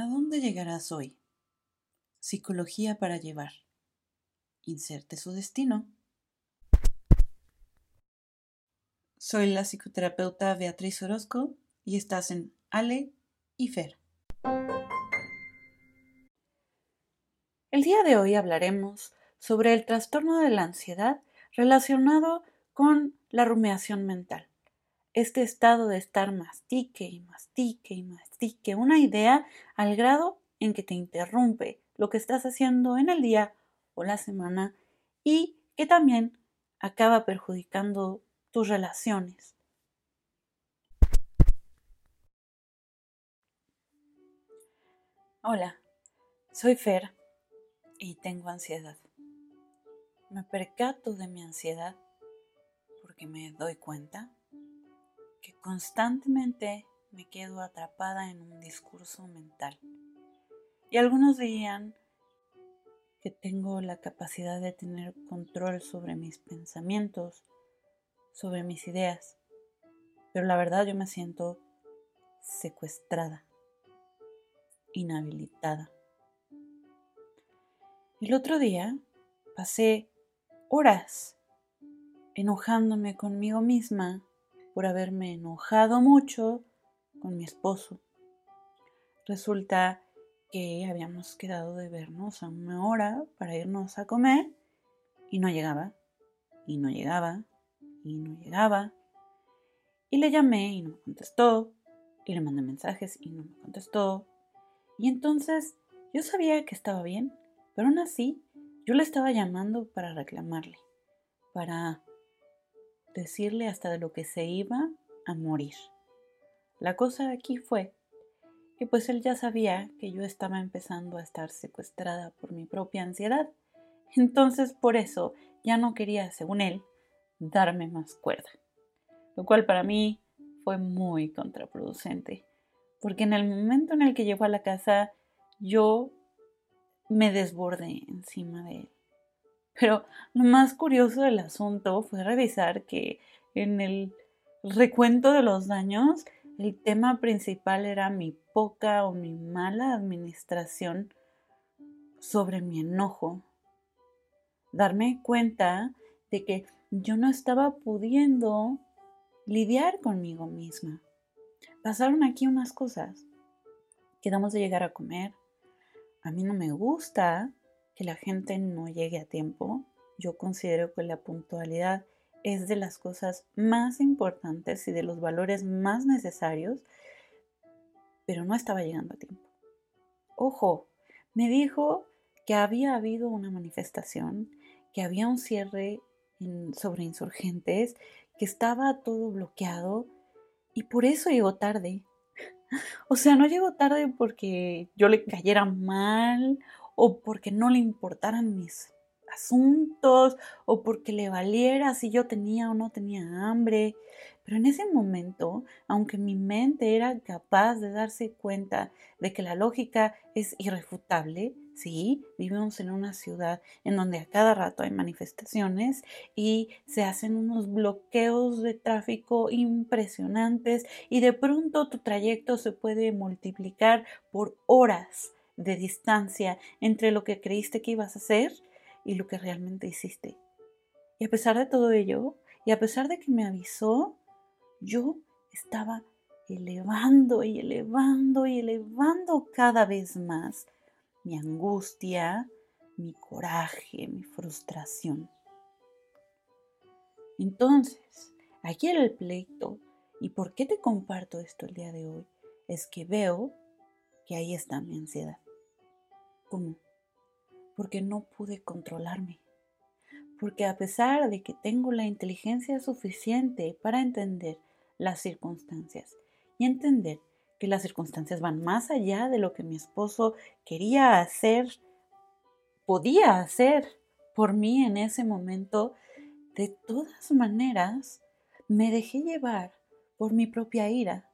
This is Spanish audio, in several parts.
¿A dónde llegarás hoy? Psicología para llevar. Inserte su destino. Soy la psicoterapeuta Beatriz Orozco y estás en Ale y Fer. El día de hoy hablaremos sobre el trastorno de la ansiedad relacionado con la rumiación mental este estado de estar mastique y mastique y mastique una idea al grado en que te interrumpe lo que estás haciendo en el día o la semana y que también acaba perjudicando tus relaciones. Hola, soy Fer y tengo ansiedad. Me percato de mi ansiedad porque me doy cuenta que constantemente me quedo atrapada en un discurso mental. Y algunos dirían que tengo la capacidad de tener control sobre mis pensamientos, sobre mis ideas, pero la verdad yo me siento secuestrada, inhabilitada. El otro día pasé horas enojándome conmigo misma por haberme enojado mucho con mi esposo. Resulta que habíamos quedado de vernos a una hora para irnos a comer y no llegaba, y no llegaba, y no llegaba. Y le llamé y no me contestó, y le mandé mensajes y no me contestó. Y entonces yo sabía que estaba bien, pero aún así yo le estaba llamando para reclamarle, para decirle hasta de lo que se iba a morir. La cosa aquí fue que pues él ya sabía que yo estaba empezando a estar secuestrada por mi propia ansiedad. Entonces por eso ya no quería, según él, darme más cuerda. Lo cual para mí fue muy contraproducente. Porque en el momento en el que llegó a la casa, yo me desbordé encima de él. Pero lo más curioso del asunto fue revisar que en el recuento de los daños, el tema principal era mi poca o mi mala administración sobre mi enojo. Darme cuenta de que yo no estaba pudiendo lidiar conmigo misma. Pasaron aquí unas cosas. Quedamos de llegar a comer. A mí no me gusta que la gente no llegue a tiempo. Yo considero que la puntualidad es de las cosas más importantes y de los valores más necesarios, pero no estaba llegando a tiempo. Ojo, me dijo que había habido una manifestación, que había un cierre sobre insurgentes, que estaba todo bloqueado y por eso llegó tarde. O sea, no llegó tarde porque yo le cayera mal o porque no le importaran mis asuntos o porque le valiera si yo tenía o no tenía hambre. Pero en ese momento, aunque mi mente era capaz de darse cuenta de que la lógica es irrefutable, sí, vivimos en una ciudad en donde a cada rato hay manifestaciones y se hacen unos bloqueos de tráfico impresionantes y de pronto tu trayecto se puede multiplicar por horas de distancia entre lo que creíste que ibas a hacer y lo que realmente hiciste. Y a pesar de todo ello, y a pesar de que me avisó, yo estaba elevando y elevando y elevando cada vez más mi angustia, mi coraje, mi frustración. Entonces, aquí el pleito, ¿y por qué te comparto esto el día de hoy? Es que veo que ahí está mi ansiedad. ¿Cómo? Porque no pude controlarme. Porque a pesar de que tengo la inteligencia suficiente para entender las circunstancias y entender que las circunstancias van más allá de lo que mi esposo quería hacer, podía hacer por mí en ese momento, de todas maneras me dejé llevar por mi propia ira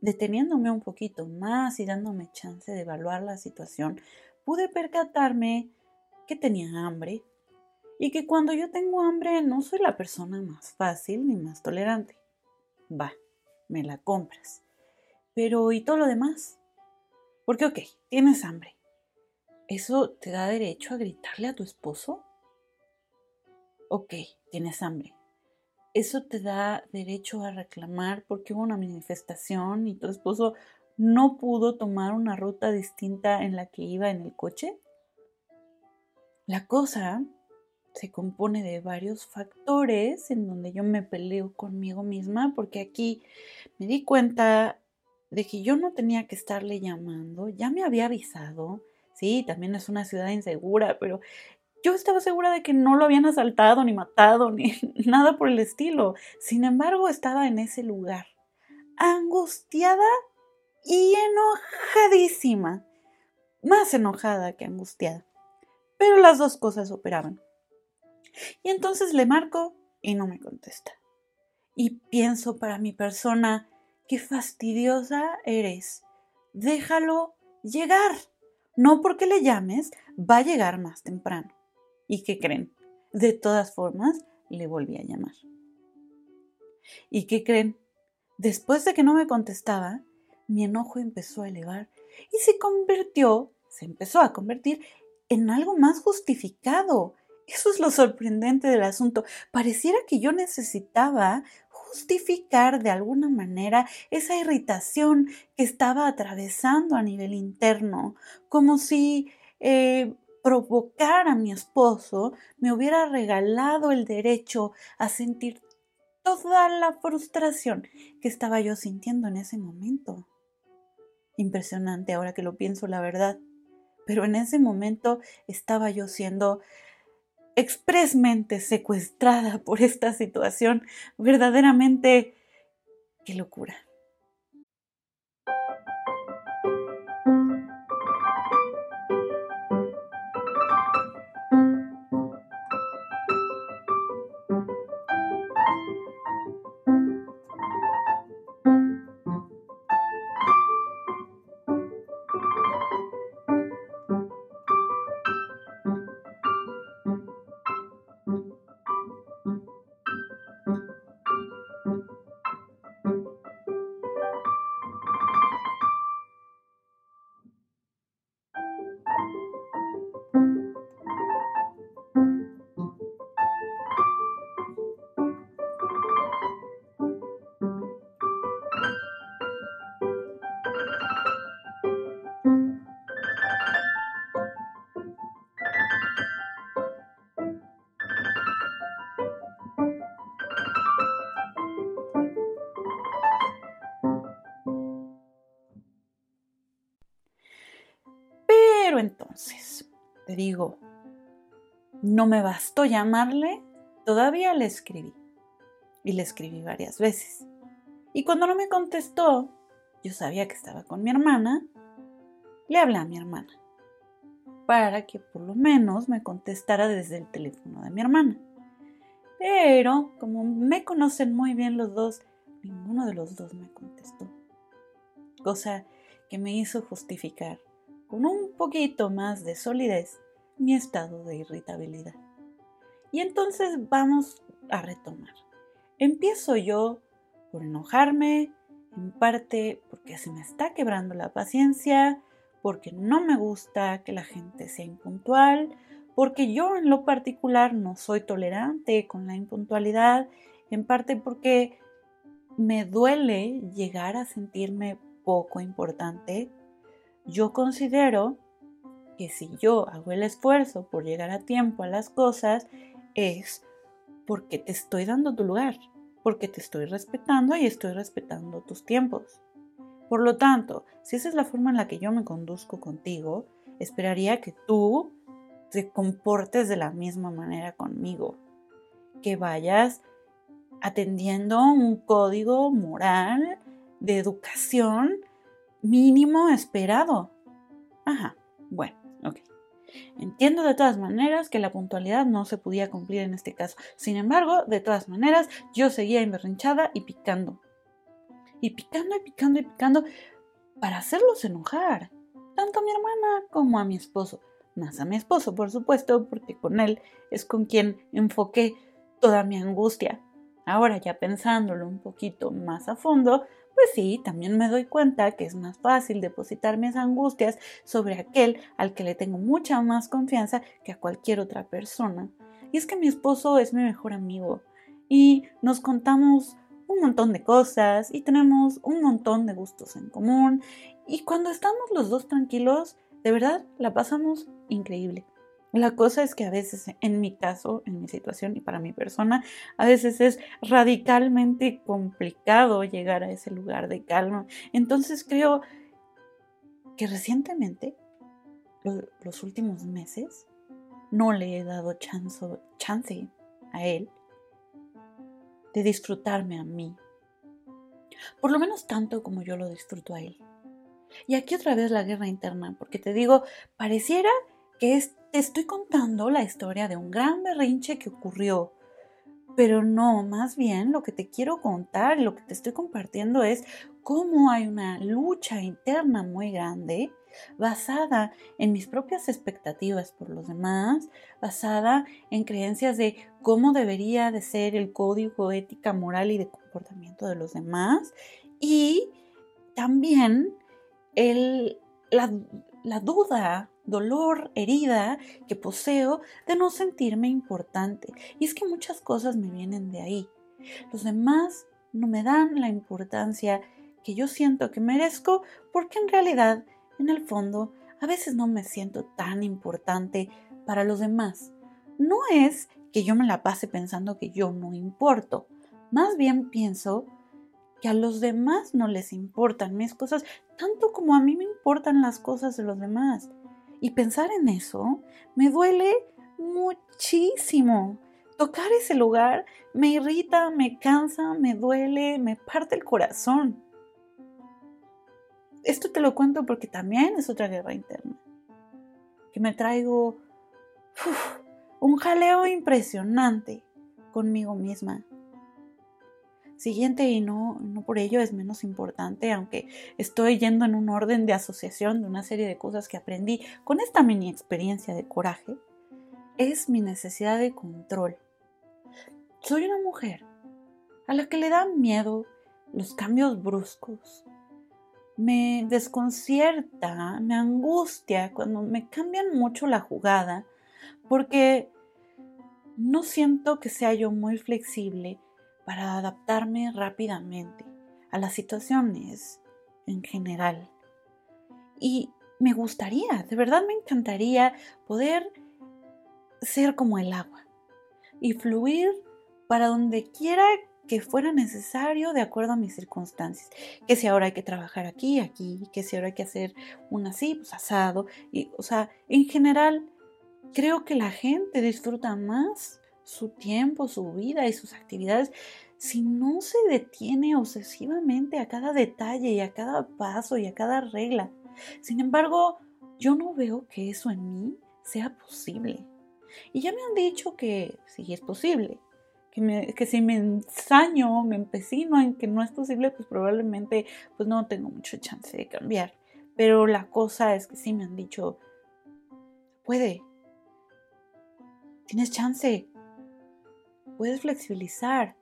deteniéndome un poquito más y dándome chance de evaluar la situación, pude percatarme que tenía hambre y que cuando yo tengo hambre no soy la persona más fácil ni más tolerante. Va, me la compras. Pero ¿y todo lo demás? Porque, ok, tienes hambre. ¿Eso te da derecho a gritarle a tu esposo? Ok, tienes hambre. ¿Eso te da derecho a reclamar porque hubo una manifestación y tu esposo no pudo tomar una ruta distinta en la que iba en el coche? La cosa se compone de varios factores en donde yo me peleo conmigo misma porque aquí me di cuenta de que yo no tenía que estarle llamando, ya me había avisado, sí, también es una ciudad insegura, pero yo estaba segura de que no lo habían asaltado, ni matado, ni nada por el estilo. Sin embargo, estaba en ese lugar, angustiada y enojadísima, más enojada que angustiada. Pero las dos cosas operaban. Y entonces le marco y no me contesta. Y pienso para mi persona, qué fastidiosa eres. Déjalo llegar. No porque le llames, va a llegar más temprano. ¿Y qué creen? De todas formas, le volví a llamar. ¿Y qué creen? Después de que no me contestaba, mi enojo empezó a elevar y se convirtió, se empezó a convertir en algo más justificado. Eso es lo sorprendente del asunto. Pareciera que yo necesitaba justificar de alguna manera esa irritación que estaba atravesando a nivel interno, como si eh, provocar a mi esposo me hubiera regalado el derecho a sentir toda la frustración que estaba yo sintiendo en ese momento. Impresionante ahora que lo pienso, la verdad. Pero en ese momento estaba yo siendo expresamente secuestrada por esta situación. Verdaderamente, qué locura. Digo, no me bastó llamarle, todavía le escribí. Y le escribí varias veces. Y cuando no me contestó, yo sabía que estaba con mi hermana, le hablé a mi hermana para que por lo menos me contestara desde el teléfono de mi hermana. Pero como me conocen muy bien los dos, ninguno de los dos me contestó. Cosa que me hizo justificar con un poquito más de solidez mi estado de irritabilidad. Y entonces vamos a retomar. Empiezo yo por enojarme, en parte porque se me está quebrando la paciencia, porque no me gusta que la gente sea impuntual, porque yo en lo particular no soy tolerante con la impuntualidad, en parte porque me duele llegar a sentirme poco importante yo considero que si yo hago el esfuerzo por llegar a tiempo a las cosas, es porque te estoy dando tu lugar, porque te estoy respetando y estoy respetando tus tiempos. Por lo tanto, si esa es la forma en la que yo me conduzco contigo, esperaría que tú te comportes de la misma manera conmigo, que vayas atendiendo un código moral de educación mínimo esperado. Ajá, bueno, ok. Entiendo de todas maneras que la puntualidad no se podía cumplir en este caso. Sin embargo, de todas maneras, yo seguía emberrinchada y picando. Y picando y picando y picando para hacerlos enojar. Tanto a mi hermana como a mi esposo. Más a mi esposo, por supuesto, porque con él es con quien enfoqué toda mi angustia. Ahora ya pensándolo un poquito más a fondo, pues sí, también me doy cuenta que es más fácil depositar mis angustias sobre aquel al que le tengo mucha más confianza que a cualquier otra persona. Y es que mi esposo es mi mejor amigo y nos contamos un montón de cosas y tenemos un montón de gustos en común y cuando estamos los dos tranquilos, de verdad la pasamos increíble. La cosa es que a veces, en mi caso, en mi situación y para mi persona, a veces es radicalmente complicado llegar a ese lugar de calma. Entonces creo que recientemente, los, últimos meses, no le he dado chance, chance a él de disfrutarme a mí. Por lo menos tanto como yo lo disfruto a él. Y aquí otra vez la guerra interna, porque te digo, pareciera que te estoy contando la historia de un gran berrinche que ocurrió. Pero no, más bien lo que te quiero contar, lo que te estoy compartiendo es cómo hay una lucha interna muy grande basada en mis propias expectativas por los demás, basada en creencias de cómo debería de ser el código ética, moral y de comportamiento de los demás y también el, la, la duda, dolor, herida que poseo de no sentirme importante. Y es que muchas cosas me vienen de ahí. Los demás no me dan la importancia que yo siento que merezco porque en realidad, en el fondo, a veces no me siento tan importante para los demás. No es que yo me la pase pensando que yo no importo. Más bien pienso que a los demás no les importan mis cosas tanto como a mí me importan las cosas de los demás. Y pensar en eso me duele muchísimo. Tocar ese lugar me irrita, me cansa, me duele, me parte el corazón. Esto te lo cuento porque también es otra guerra interna. Que me traigo un jaleo impresionante conmigo misma. Siguiente, y no, no por ello es menos importante, aunque estoy yendo en un orden de asociación de una serie de cosas que aprendí con esta mini experiencia de coraje, es mi necesidad de control. Soy una mujer a la que le dan miedo los cambios bruscos. Me desconcierta, me angustia cuando me cambian mucho la jugada, porque no siento que sea yo muy flexible para adaptarme rápidamente a las situaciones en general. Y me gustaría, de verdad me encantaría poder ser como el agua y fluir para donde quiera que fuera necesario de acuerdo a mis circunstancias. Que si ahora hay que trabajar aquí, aquí, que si ahora hay que hacer un así, pues asado. Y, o sea, en general, creo que la gente disfruta más su tiempo, su vida y sus actividades si no se detiene obsesivamente a cada detalle y a cada paso y a cada regla. Sin embargo, yo no veo que eso en mí sea posible. Y ya me han dicho que sí es posible, que, si me ensaño, me empecino en que no es posible, pues probablemente pues no tengo mucha chance de cambiar. Pero la cosa es que sí me han dicho, puede, tienes chance, puedes flexibilizar.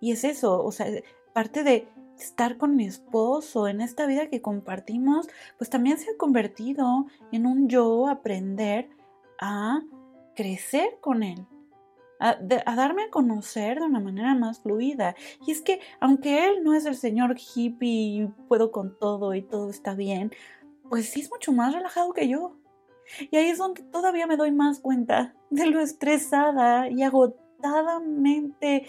Y es eso, o sea, parte de estar con mi esposo en esta vida que compartimos, pues también se ha convertido en un yo aprender a crecer con él. A, darme a conocer de una manera más fluida. Y es que aunque él no es el señor hippie puedo con todo y todo está bien, pues sí es mucho más relajado que yo. Y ahí es donde todavía me doy más cuenta de lo estresada y agotadamente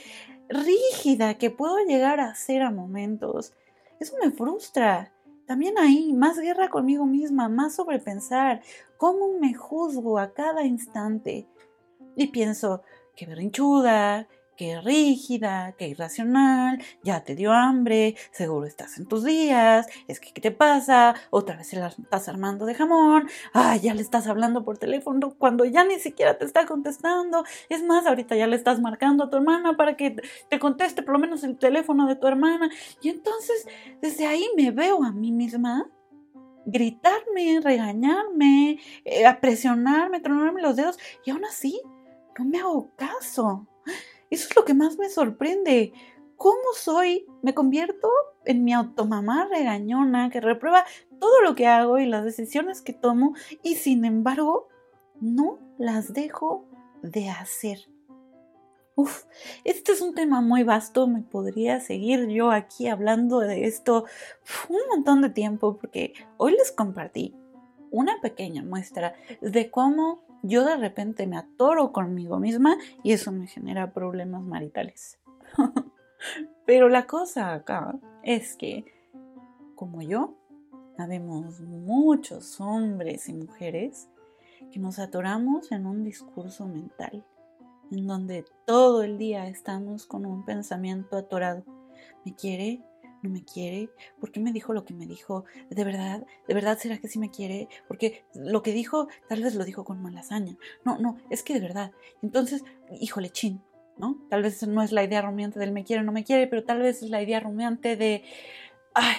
rígida que puedo llegar a ser a momentos. Eso me frustra. También ahí, más guerra conmigo misma, más sobrepensar, cómo me juzgo a cada instante. Y pienso, qué berrinchuda, qué rígida, qué irracional, ya te dio hambre, seguro estás en tus días, es que ¿qué te pasa? Otra vez se la estás armando de jamón, ay, ya le estás hablando por teléfono cuando ya ni siquiera te está contestando, es más, ahorita ya le estás marcando a tu hermana para que te conteste por lo menos el teléfono de tu hermana, y entonces desde ahí me veo a mí misma gritarme, regañarme, eh, presionarme, tronarme los dedos, y aún así no me hago caso Eso es lo que más me sorprende. ¿Cómo soy? Me convierto en mi automamá regañona que reprueba todo lo que hago y las decisiones que tomo y sin embargo no las dejo de hacer. Uf, este es un tema muy vasto, me podría seguir yo aquí hablando de esto un montón de tiempo porque hoy les compartí una pequeña muestra de cómo yo de repente me atoro conmigo misma y eso me genera problemas maritales. Pero la cosa acá es que, como yo, habemos muchos hombres y mujeres que nos atoramos en un discurso mental, en donde todo el día estamos con un pensamiento atorado. ¿Me quiere? ¿No me quiere? ¿Por qué me dijo lo que me dijo? ¿De verdad? ¿De verdad será que sí me quiere? Porque lo que dijo tal vez lo dijo con mala hazaña. No, no, es que de verdad. Entonces, híjole, chin, ¿no? Tal vez no es la idea rumiante del me quiere o no me quiere, pero tal vez es la idea rumiante de, ay,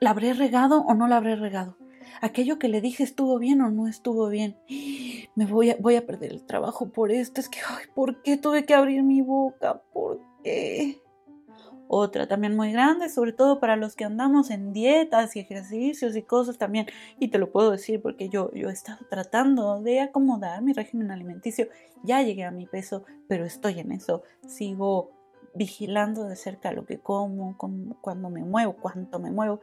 ¿la habré regado o no la habré regado? aquello que le dije estuvo bien o no estuvo bien. Me voy a, voy a perder el trabajo por esto. Es que, ay, ¿por qué tuve que abrir mi boca? ¿Por qué? Otra también muy grande, sobre todo para los que andamos en dietas y ejercicios y cosas también. Y te lo puedo decir porque yo, yo he estado tratando de acomodar mi régimen alimenticio. Ya llegué a mi peso, pero estoy en eso. Sigo vigilando de cerca lo que como, cuando me muevo, cuánto me muevo.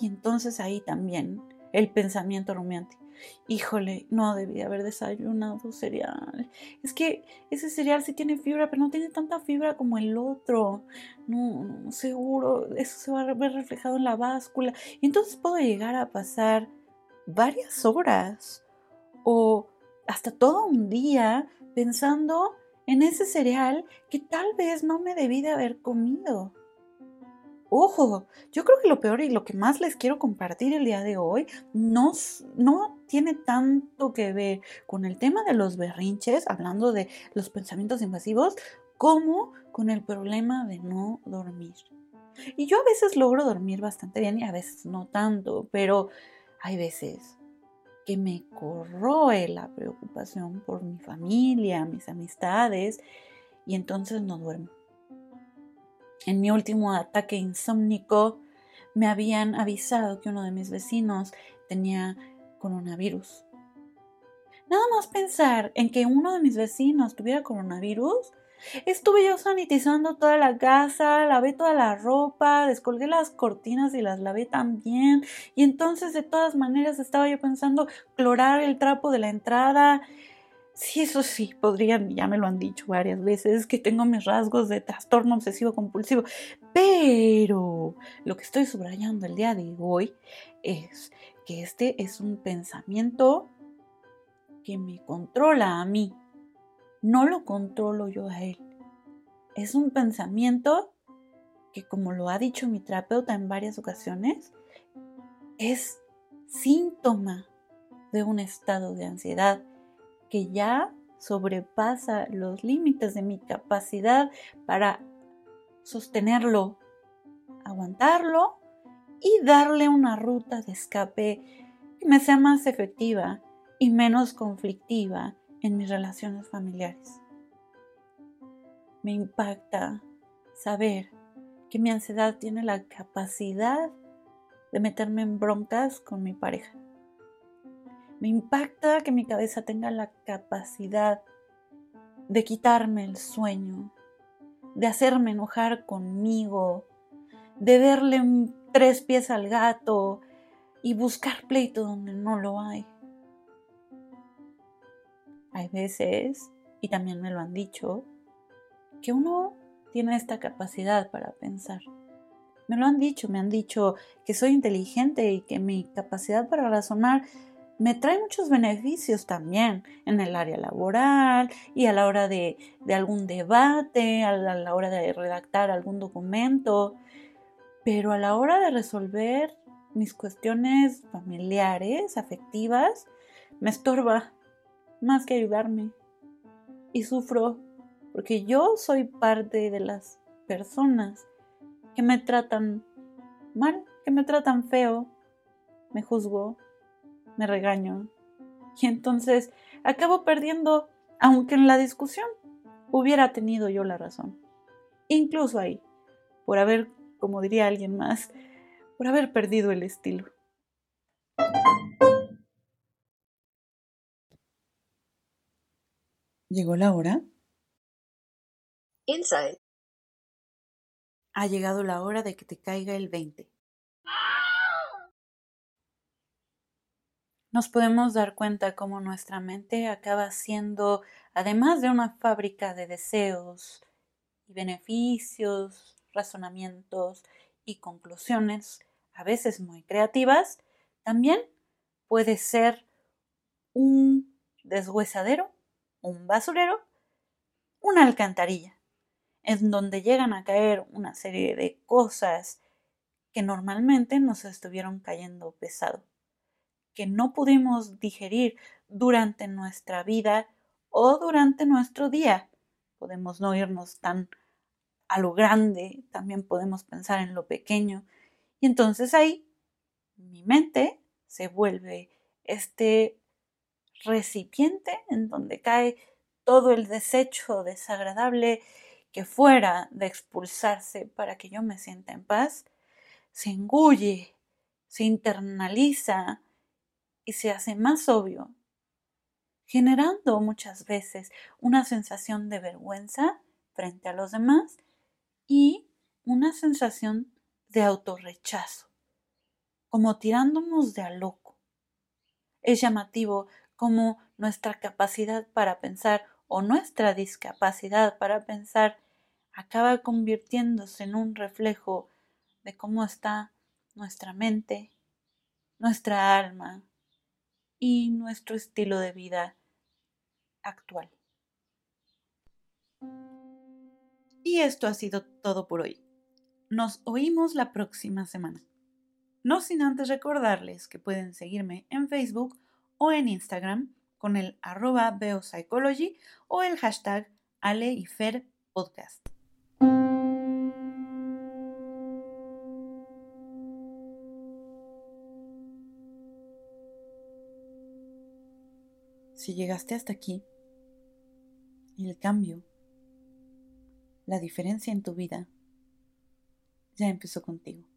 Y entonces ahí también el pensamiento rumiante. Híjole, no debía haber desayunado cereal. Es que ese cereal sí tiene fibra, pero no tiene tanta fibra como el otro. No, no seguro, eso se va a ver reflejado en la báscula. Y entonces puedo llegar a pasar varias horas o hasta todo un día pensando en ese cereal que tal vez no me debí de haber comido. Ojo, yo creo que lo peor y lo que más les quiero compartir el día de hoy no, no tiene tanto que ver con el tema de los berrinches, hablando de los pensamientos invasivos, como con el problema de no dormir. Y yo a veces logro dormir bastante bien y a veces no tanto, pero hay veces que me corroe la preocupación por mi familia, mis amistades, y entonces no duermo. En mi último ataque insómnico me habían avisado que uno de mis vecinos tenía coronavirus. Nada más pensar en que uno de mis vecinos tuviera coronavirus, estuve yo sanitizando toda la casa, lavé toda la ropa, descolgué las cortinas y las lavé también. Y entonces de todas maneras estaba yo pensando clorar el trapo de la entrada, Sí, eso sí, podrían, ya me lo han dicho varias veces, que tengo mis rasgos de trastorno obsesivo compulsivo, pero lo que estoy subrayando el día de hoy es que este es un pensamiento que me controla a mí, no lo controlo yo a él. Es un pensamiento que, como lo ha dicho mi terapeuta en varias ocasiones, es síntoma de un estado de ansiedad que ya sobrepasa los límites de mi capacidad para sostenerlo, aguantarlo y darle una ruta de escape que me sea más efectiva y menos conflictiva en mis relaciones familiares. Me impacta saber que mi ansiedad tiene la capacidad de meterme en broncas con mi pareja. Me impacta que mi cabeza tenga la capacidad de quitarme el sueño, de hacerme enojar conmigo, de verle tres pies al gato y buscar pleito donde no lo hay. Hay veces, y también me lo han dicho, que uno tiene esta capacidad para pensar. Me lo han dicho, me han dicho que soy inteligente y que mi capacidad para razonar me trae muchos beneficios también en el área laboral y a la hora de, algún debate, a la, hora de redactar algún documento, pero a la hora de resolver mis cuestiones familiares, afectivas, me estorba más que ayudarme. Y sufro porque yo soy parte de las personas que me tratan mal, que me tratan feo, me juzgo, me regaño. Y entonces acabo perdiendo, aunque en la discusión hubiera tenido yo la razón. Incluso ahí, por haber, como diría alguien más, por haber perdido el estilo. ¿Llegó la hora? Inside. Ha llegado la hora de que te caiga el 20. Nos podemos dar cuenta cómo nuestra mente acaba siendo, además de una fábrica de deseos y beneficios, razonamientos y conclusiones, a veces muy creativas, también puede ser un deshuesadero, un basurero, una alcantarilla en donde llegan a caer una serie de cosas que normalmente nos estuvieron cayendo pesado, que no pudimos digerir durante nuestra vida o durante nuestro día. Podemos no irnos tan a lo grande, también podemos pensar en lo pequeño. Y entonces ahí mi mente se vuelve este recipiente en donde cae todo el desecho desagradable que fuera de expulsarse para que yo me sienta en paz, se engulle, se internaliza y se hace más obvio, generando muchas veces una sensación de vergüenza frente a los demás y una sensación de autorrechazo, como tirándonos de a loco. Es llamativo como nuestra capacidad para pensar o nuestra discapacidad para pensar acaba convirtiéndose en un reflejo de cómo está nuestra mente, nuestra alma y nuestro estilo de vida actual. Y esto ha sido todo por hoy. Nos oímos la próxima semana. No sin antes recordarles que pueden seguirme en Facebook o en Instagram con el arroba beopsychology o el hashtag Ale y Fer Podcast. Si llegaste hasta aquí, el cambio, la diferencia en tu vida, ya empezó contigo.